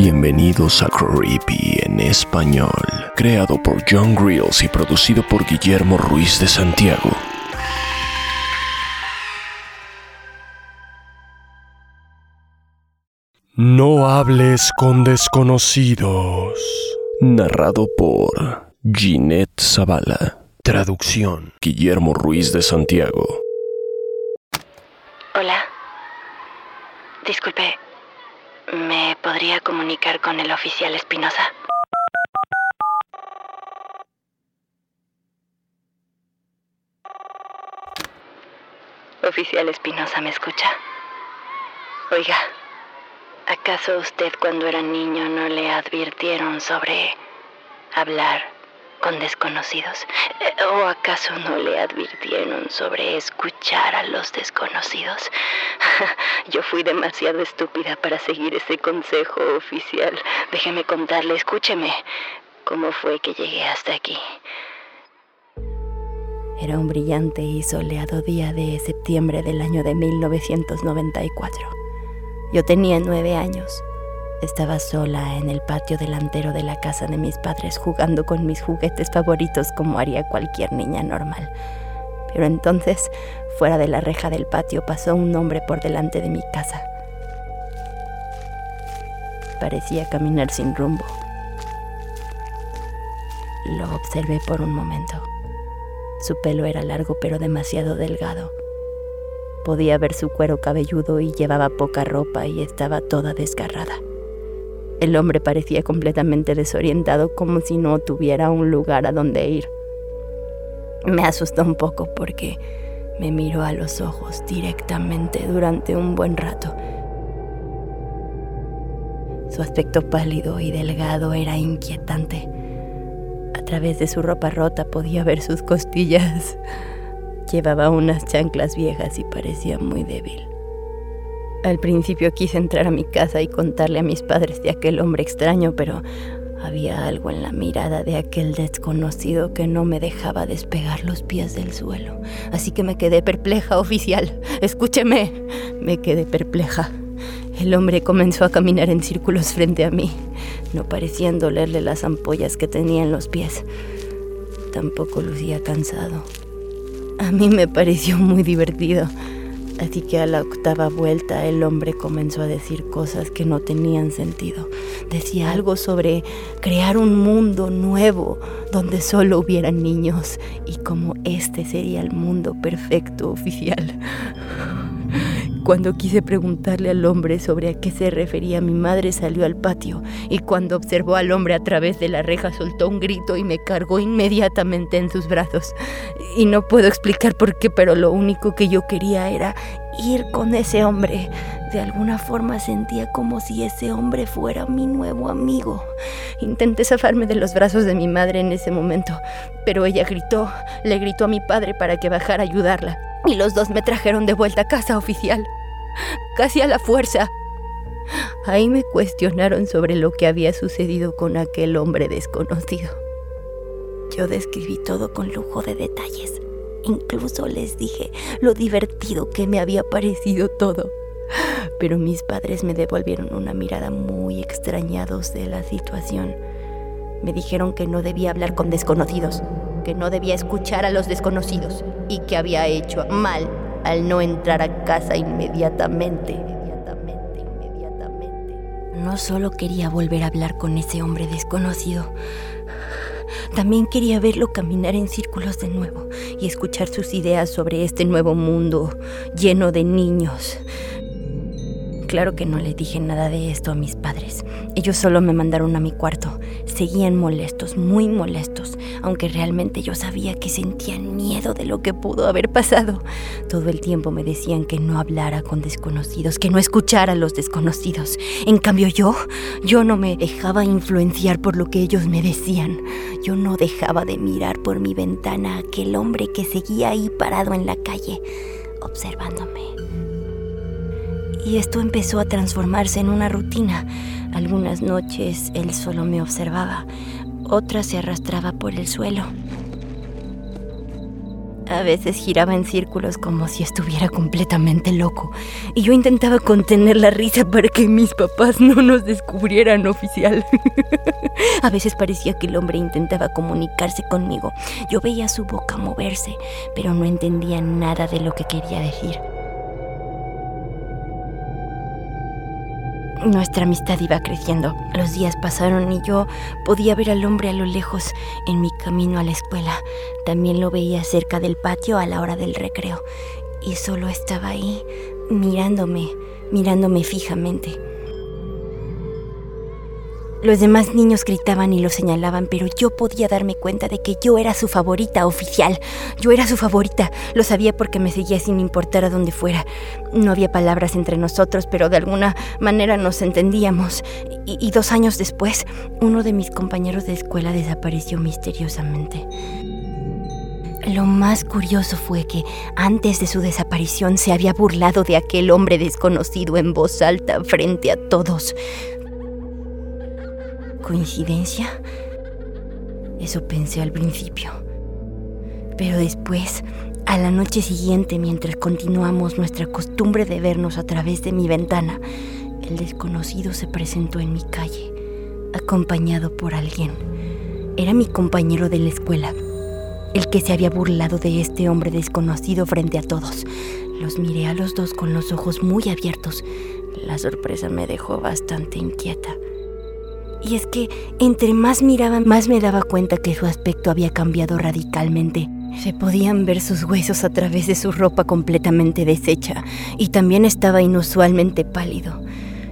Bienvenidos a Creepy en español, creado por John Grills y producido por Guillermo Ruiz de Santiago. No hables con desconocidos. Narrado por Ginette Zavala. Traducción Guillermo Ruiz de Santiago. Hola. Disculpe, ¿me podría comunicar con el oficial Espinosa? Oficial Espinosa, ¿me escucha? Oiga, ¿acaso usted cuando era niño no le advirtieron sobre hablar con desconocidos? Eh, ¿O acaso no le advirtieron sobre escuchar a los desconocidos? Yo fui demasiado estúpida para seguir ese consejo oficial. Déjeme contarle, escúcheme, cómo fue que llegué hasta aquí. Era un brillante y soleado día de septiembre del año de 1994. Yo tenía nueve años. Estaba sola en el patio delantero de la casa de mis padres jugando con mis juguetes favoritos como haría cualquier niña normal. Pero entonces, fuera de la reja del patio, pasó un hombre por delante de mi casa. Parecía caminar sin rumbo. Lo observé por un momento. Su pelo era largo pero demasiado delgado. Podía ver su cuero cabelludo y llevaba poca ropa y estaba toda desgarrada. El hombre parecía completamente desorientado como si no tuviera un lugar a donde ir. Me asustó un poco porque me miró a los ojos directamente durante un buen rato. Su aspecto pálido y delgado era inquietante. A través de su ropa rota podía ver sus costillas. Llevaba unas chanclas viejas y parecía muy débil. Al principio quise entrar a mi casa y contarle a mis padres de aquel hombre extraño, pero había algo en la mirada de aquel desconocido que no me dejaba despegar los pies del suelo. Así que me quedé perpleja, oficial. Escúcheme. Me quedé perpleja. El hombre comenzó a caminar en círculos frente a mí. No parecían dolerle las ampollas que tenía en los pies. Tampoco lucía cansado. A mí me pareció muy divertido. Así que a la octava vuelta el hombre comenzó a decir cosas que no tenían sentido. Decía algo sobre crear un mundo nuevo donde solo hubieran niños y como este sería el mundo perfecto oficial. Cuando quise preguntarle al hombre sobre a qué se refería, mi madre salió al patio y cuando observó al hombre a través de la reja soltó un grito y me cargó inmediatamente en sus brazos. Y no puedo explicar por qué, pero lo único que yo quería era ir con ese hombre. De alguna forma sentía como si ese hombre fuera mi nuevo amigo. Intenté zafarme de los brazos de mi madre en ese momento, pero ella gritó, le gritó a mi padre para que bajara a ayudarla, y los dos me trajeron de vuelta a casa oficial casi a la fuerza. Ahí me cuestionaron sobre lo que había sucedido con aquel hombre desconocido. Yo describí todo con lujo de detalles. Incluso les dije lo divertido que me había parecido todo. Pero mis padres me devolvieron una mirada muy extrañados de la situación. Me dijeron que no debía hablar con desconocidos, que no debía escuchar a los desconocidos y que había hecho mal al no entrar a casa inmediatamente. No solo quería volver a hablar con ese hombre desconocido, también quería verlo caminar en círculos de nuevo y escuchar sus ideas sobre este nuevo mundo lleno de niños. Claro que no le dije nada de esto a mis padres. Ellos solo me mandaron a mi cuarto. Seguían molestos, muy molestos. aunque realmente yo sabía que sentían miedo de lo que pudo haber pasado. Todo el tiempo me decían que no hablara con desconocidos, que no escuchara a los desconocidos. En cambio yo, yo no me dejaba influenciar por lo que ellos me decían. Yo no dejaba de mirar por mi ventana a aquel hombre que seguía ahí parado en la calle, observándome. Y esto empezó a transformarse en una rutina. Algunas noches él solo me observaba, otras se arrastraba por el suelo. A veces giraba en círculos como si estuviera completamente loco, y yo intentaba contener la risa para que mis papás no nos descubrieran oficial. A veces parecía que el hombre intentaba comunicarse conmigo. Yo veía su boca moverse, pero no entendía nada de lo que quería decir. Nuestra amistad iba creciendo. Los días pasaron y yo podía ver al hombre a lo lejos en mi camino a la escuela. También lo veía cerca del patio a la hora del recreo. Y solo estaba ahí, mirándome, mirándome fijamente. Los demás niños gritaban y lo señalaban, pero yo podía darme cuenta de que yo era su favorita oficial. Yo era su favorita. Lo sabía porque me seguía sin importar a dónde fuera. No había palabras entre nosotros, pero de alguna manera nos entendíamos. Y, y dos años después, uno de mis compañeros de escuela desapareció misteriosamente. Lo más curioso fue que antes de su desaparición se había burlado de aquel hombre desconocido en voz alta frente a todos. ¿Coincidencia? Eso pensé al principio. Pero después, a la noche siguiente, mientras continuamos nuestra costumbre de vernos a través de mi ventana, el desconocido se presentó en mi calle, acompañado por alguien. Era mi compañero de la escuela, el que se había burlado de este hombre desconocido frente a todos. Los miré a los dos con los ojos muy abiertos. La sorpresa me dejó bastante inquieta. Y es que entre más miraba, más me daba cuenta que su aspecto había cambiado radicalmente. Se podían ver sus huesos a través de su ropa completamente deshecha y también estaba inusualmente pálido.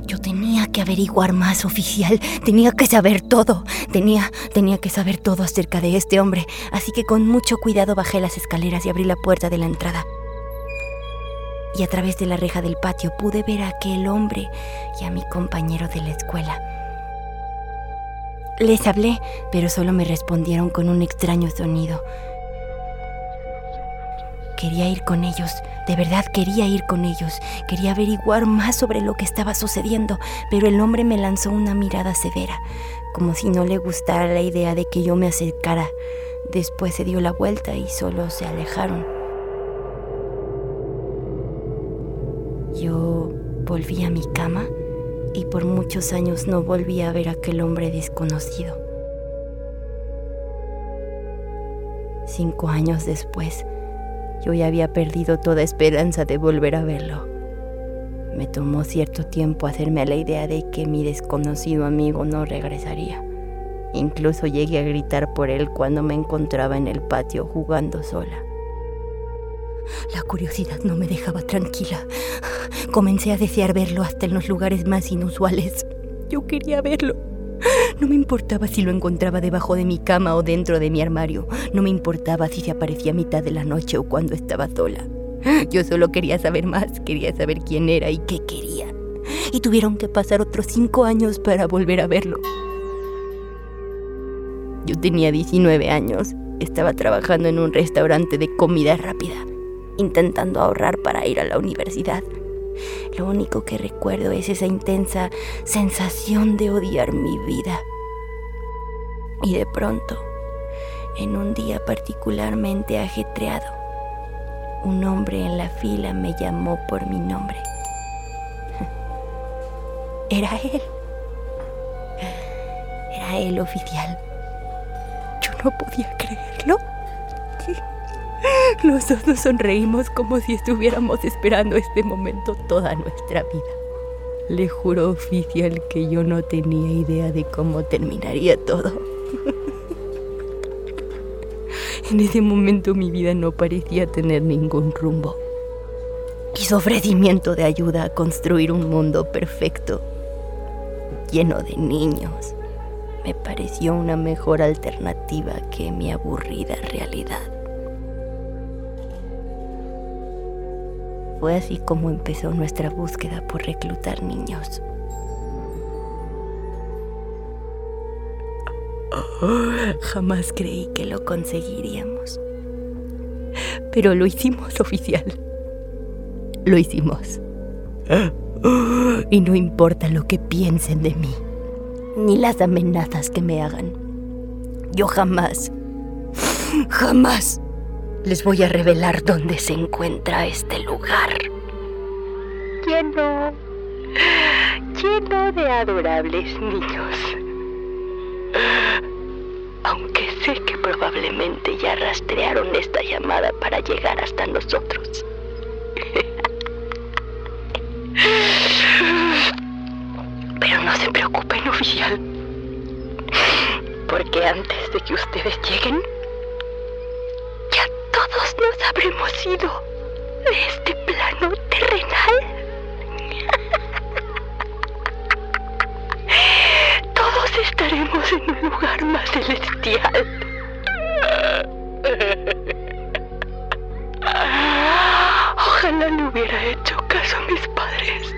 Yo tenía que averiguar más oficial, tenía que saber todo, tenía, tenía que saber todo acerca de este hombre, así que con mucho cuidado bajé las escaleras y abrí la puerta de la entrada. Y a través de la reja del patio pude ver a aquel hombre y a mi compañero de la escuela. Les hablé, pero solo me respondieron con un extraño sonido. Quería ir con ellos, de verdad quería ir con ellos, quería averiguar más sobre lo que estaba sucediendo, pero el hombre me lanzó una mirada severa, como si no le gustara la idea de que yo me acercara. Después se dio la vuelta y solo se alejaron. Yo volví a mi cama y por muchos años no volví a ver a aquel hombre desconocido. Cinco años después, yo ya había perdido toda esperanza de volver a verlo. Me tomó cierto tiempo hacerme la idea de que mi desconocido amigo no regresaría. Incluso llegué a gritar por él cuando me encontraba en el patio jugando sola. La curiosidad no me dejaba tranquila. Comencé a desear verlo hasta en los lugares más inusuales. Yo quería verlo. No me importaba si lo encontraba debajo de mi cama o dentro de mi armario. No me importaba si se aparecía a mitad de la noche o cuando estaba sola. Yo solo quería saber más, quería saber quién era y qué quería. Y tuvieron que pasar otros cinco años para volver a verlo. Yo tenía 19 años, estaba trabajando en un restaurante de comida rápida intentando ahorrar para ir a la universidad. Lo único que recuerdo es esa intensa sensación de odiar mi vida. Y de pronto, en un día particularmente ajetreado, un hombre en la fila me llamó por mi nombre. Era él. Era él oficial. Yo no podía creerlo. Los dos nos sonreímos como si estuviéramos esperando este momento toda nuestra vida. Le juro oficial que yo no tenía idea de cómo terminaría todo. En ese momento mi vida no parecía tener ningún rumbo. Y su ofrecimiento de ayuda a construir un mundo perfecto, lleno de niños, me pareció una mejor alternativa que mi aburrida realidad. Fue así como empezó nuestra búsqueda por reclutar niños. jamás creí que lo conseguiríamos. Pero lo hicimos oficial. Lo hicimos. Y no importa lo que piensen de mí, ni las amenazas que me hagan. Yo jamás, jamás les voy a revelar dónde se encuentra este lugar. Lleno, lleno de adorables niños. Aunque sé que probablemente ya rastrearon esta llamada para llegar hasta nosotros. Pero no se preocupen, oficial. Porque antes de que ustedes lleguen, todos nos habremos ido de este plano terrenal. Todos estaremos en un lugar más celestial. Ojalá no hubiera hecho caso a mis padres.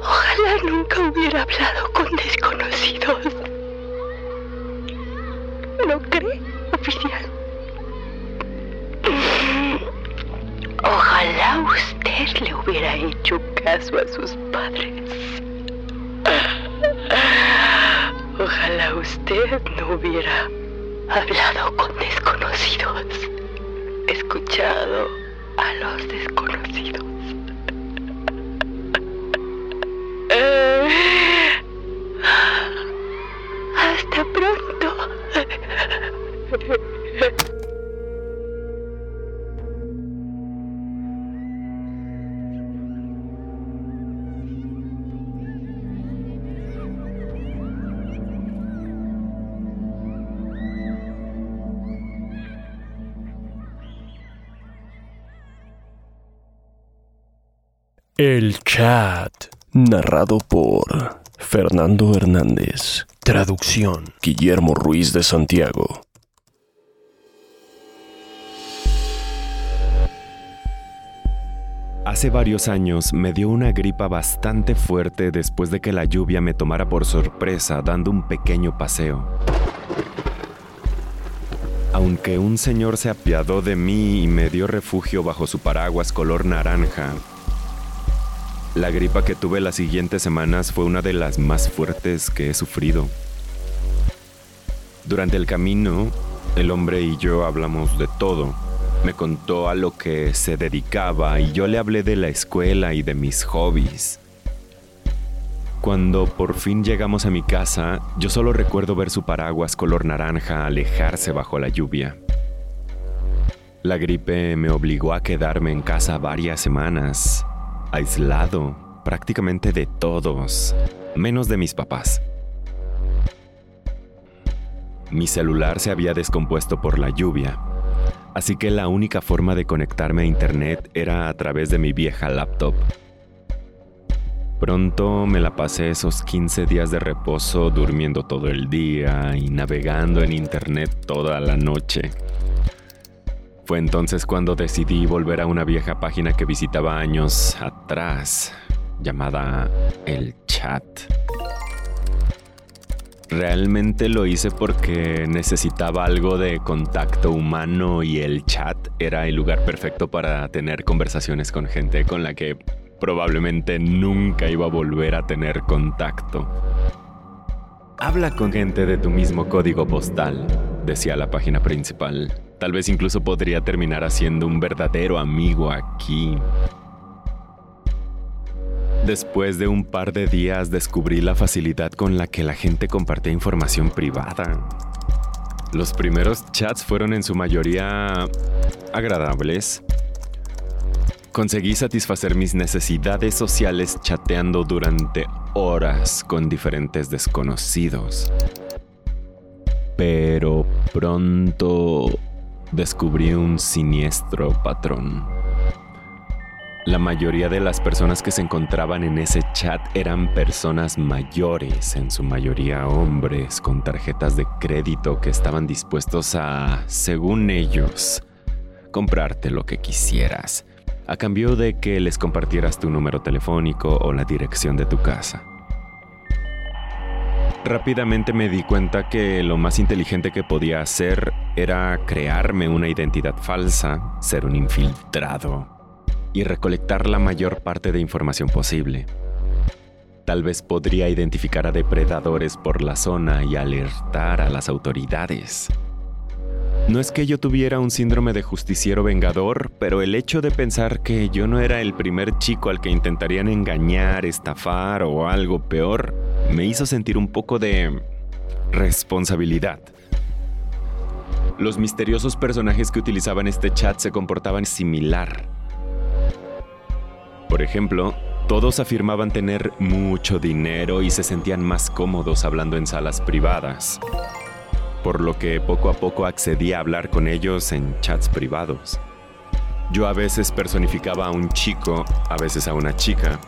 Ojalá nunca hubiera hablado con desconocidos. Hecho caso a sus padres. Ojalá usted no hubiera hablado con desconocidos, escuchado a los desconocidos. El chat. Narrado por Fernando Hernández. Traducción. Guillermo Ruiz de Santiago. Hace varios años me dio una gripa bastante fuerte después de que la lluvia me tomara por sorpresa dando un pequeño paseo. Aunque un señor se apiadó de mí y me dio refugio bajo su paraguas color naranja, la gripa que tuve las siguientes semanas fue una de las más fuertes que he sufrido. Durante el camino, el hombre y yo hablamos de todo. Me contó a lo que se dedicaba y yo le hablé de la escuela y de mis hobbies. Cuando por fin llegamos a mi casa, yo solo recuerdo ver su paraguas color naranja alejarse bajo la lluvia. La gripe me obligó a quedarme en casa varias semanas, aislado prácticamente de todos, menos de mis papás. Mi celular se había descompuesto por la lluvia, así que la única forma de conectarme a internet era a través de mi vieja laptop. Pronto me la pasé esos 15 días de reposo durmiendo todo el día y navegando en internet toda la noche. Fue entonces cuando decidí volver a una vieja página que visitaba años atrás, llamada El Chat. Realmente lo hice porque necesitaba algo de contacto humano y el chat era el lugar perfecto para tener conversaciones con gente con la que probablemente nunca iba a volver a tener contacto. Habla con gente de tu mismo código postal, decía la página principal. Tal vez incluso podría terminar haciendo un verdadero amigo aquí. Después de un par de días descubrí la facilidad con la que la gente compartía información privada. Los primeros chats fueron en su mayoría agradables. Conseguí satisfacer mis necesidades sociales chateando durante horas con diferentes desconocidos. Pero pronto descubrí un siniestro patrón. La mayoría de las personas que se encontraban en ese chat eran personas mayores, en su mayoría hombres, con tarjetas de crédito que estaban dispuestos a, según ellos, comprarte lo que quisieras, a cambio de que les compartieras tu número telefónico o la dirección de tu casa. Rápidamente me di cuenta que lo más inteligente que podía hacer era crearme una identidad falsa, ser un infiltrado y recolectar la mayor parte de información posible. Tal vez podría identificar a depredadores por la zona y alertar a las autoridades. No es que yo tuviera un síndrome de justiciero vengador, pero el hecho de pensar que yo no era el primer chico al que intentarían engañar, estafar o algo peor, me hizo sentir un poco de responsabilidad. Los misteriosos personajes que utilizaban este chat se comportaban similar. Por ejemplo, todos afirmaban tener mucho dinero y se sentían más cómodos hablando en salas privadas por lo que poco a poco accedí a hablar con ellos en chats privados. Yo a veces personificaba a un chico, a veces a una chica,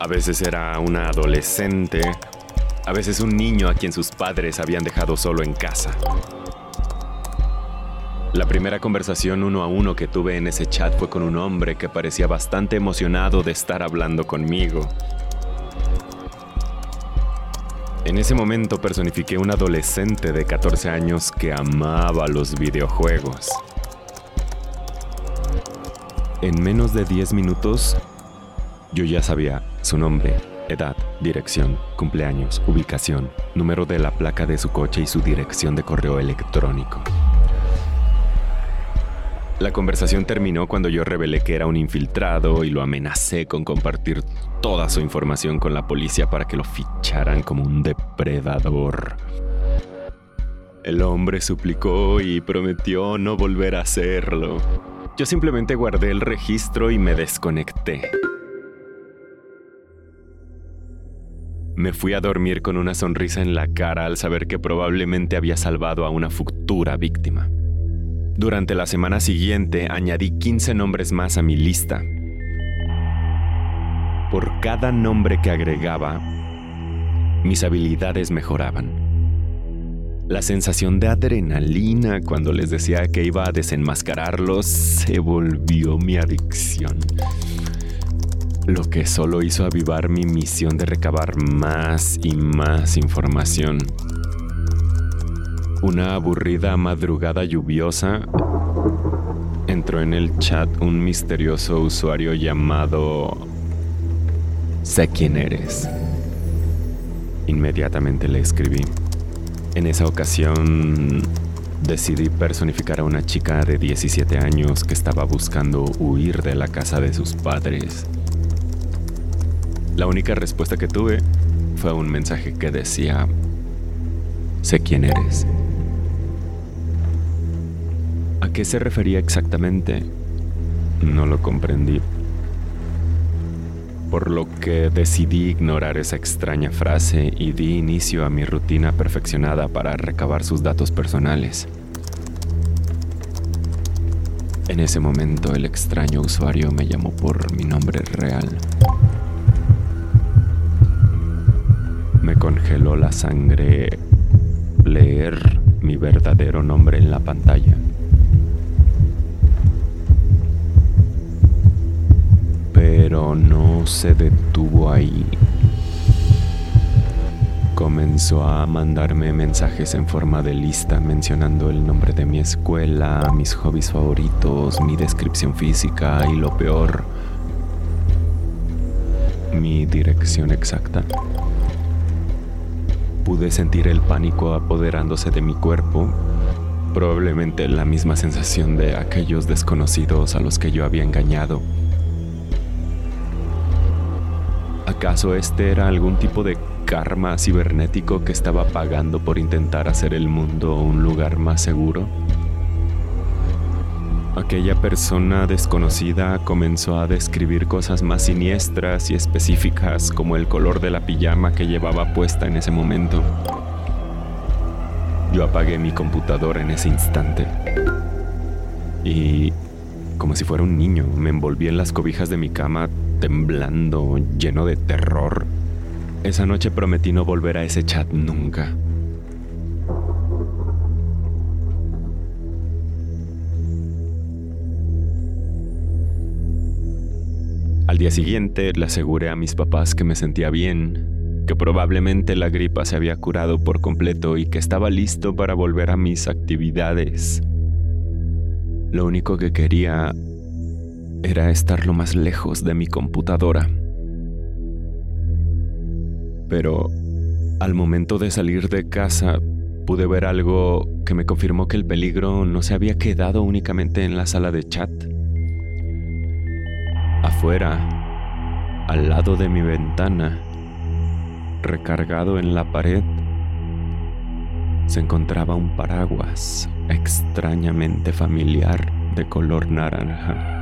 a veces era una adolescente, a veces un niño a quien sus padres habían dejado solo en casa. La primera conversación uno a uno que tuve en ese chat fue con un hombre que parecía bastante emocionado de estar hablando conmigo. En ese momento personifiqué un adolescente de 14 años que amaba los videojuegos. En menos de 10 minutos, yo ya sabía su nombre, edad, dirección, cumpleaños, ubicación, número de la placa de su coche y su dirección de correo electrónico. La conversación terminó cuando yo revelé que era un infiltrado y lo amenacé con compartir toda su información con la policía para que lo ficharan como un depredador. El hombre suplicó y prometió no volver a hacerlo. Yo simplemente guardé el registro y me desconecté. Me fui a dormir con una sonrisa en la cara al saber que probablemente había salvado a una futura víctima. Durante la semana siguiente añadí 15 nombres más a mi lista. Por cada nombre que agregaba, mis habilidades mejoraban. La sensación de adrenalina cuando les decía que iba a desenmascararlos se volvió mi adicción. Lo que solo hizo avivar mi misión de recabar más y más información. Una aburrida madrugada lluviosa, entró en el chat un misterioso usuario llamado... Sé quién eres. Inmediatamente le escribí. En esa ocasión decidí personificar a una chica de 17 años que estaba buscando huir de la casa de sus padres. La única respuesta que tuve fue un mensaje que decía, sé quién eres. ¿A qué se refería exactamente? No lo comprendí. Por lo que decidí ignorar esa extraña frase y di inicio a mi rutina perfeccionada para recabar sus datos personales. En ese momento el extraño usuario me llamó por mi nombre real. Congeló la sangre leer mi verdadero nombre en la pantalla. pero no se detuvo ahí. Comenzó a mandarme mensajes en forma de lista mencionando el nombre de mi escuela, mis hobbies favoritos, mi descripción física y lo peor, mi dirección exacta. Pude sentir el pánico apoderándose de mi cuerpo, probablemente la misma sensación de aquellos desconocidos a los que yo había engañado ¿Acaso este era algún tipo de karma cibernético que estaba pagando por intentar hacer el mundo un lugar más seguro? Aquella persona desconocida comenzó a describir cosas más siniestras y específicas como el color de la pijama que llevaba puesta en ese momento. Yo apagué mi computadora en ese instante y como si fuera un niño. Me envolví en las cobijas de mi cama, temblando, lleno de terror. Esa noche prometí no volver a ese chat nunca. Al día siguiente le aseguré a mis papás que me sentía bien, que probablemente la gripa se había curado por completo y que estaba listo para volver a mis actividades. Lo único que quería era estar lo más lejos de mi computadora. Pero al momento de salir de casa pude ver algo que me confirmó que el peligro no se había quedado únicamente en la sala de chat. Afuera, al lado de mi ventana, recargado en la pared, se encontraba un paraguas extrañamente familiar de color naranja.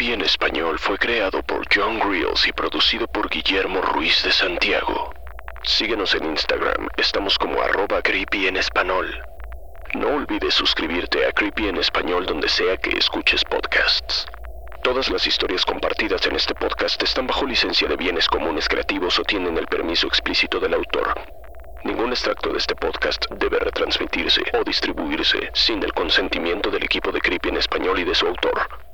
Creepy en español fue creado por John Grills y producido por Guillermo Ruiz de Santiago. Síguenos en Instagram, estamos como arroba creepy en español. No olvides suscribirte a Creepy en español donde sea que escuches podcasts. Todas las historias compartidas en este podcast están bajo licencia de bienes comunes creativos o tienen el permiso explícito del autor. Ningún extracto de este podcast debe retransmitirse o distribuirse sin el consentimiento del equipo de Creepy en español y de su autor.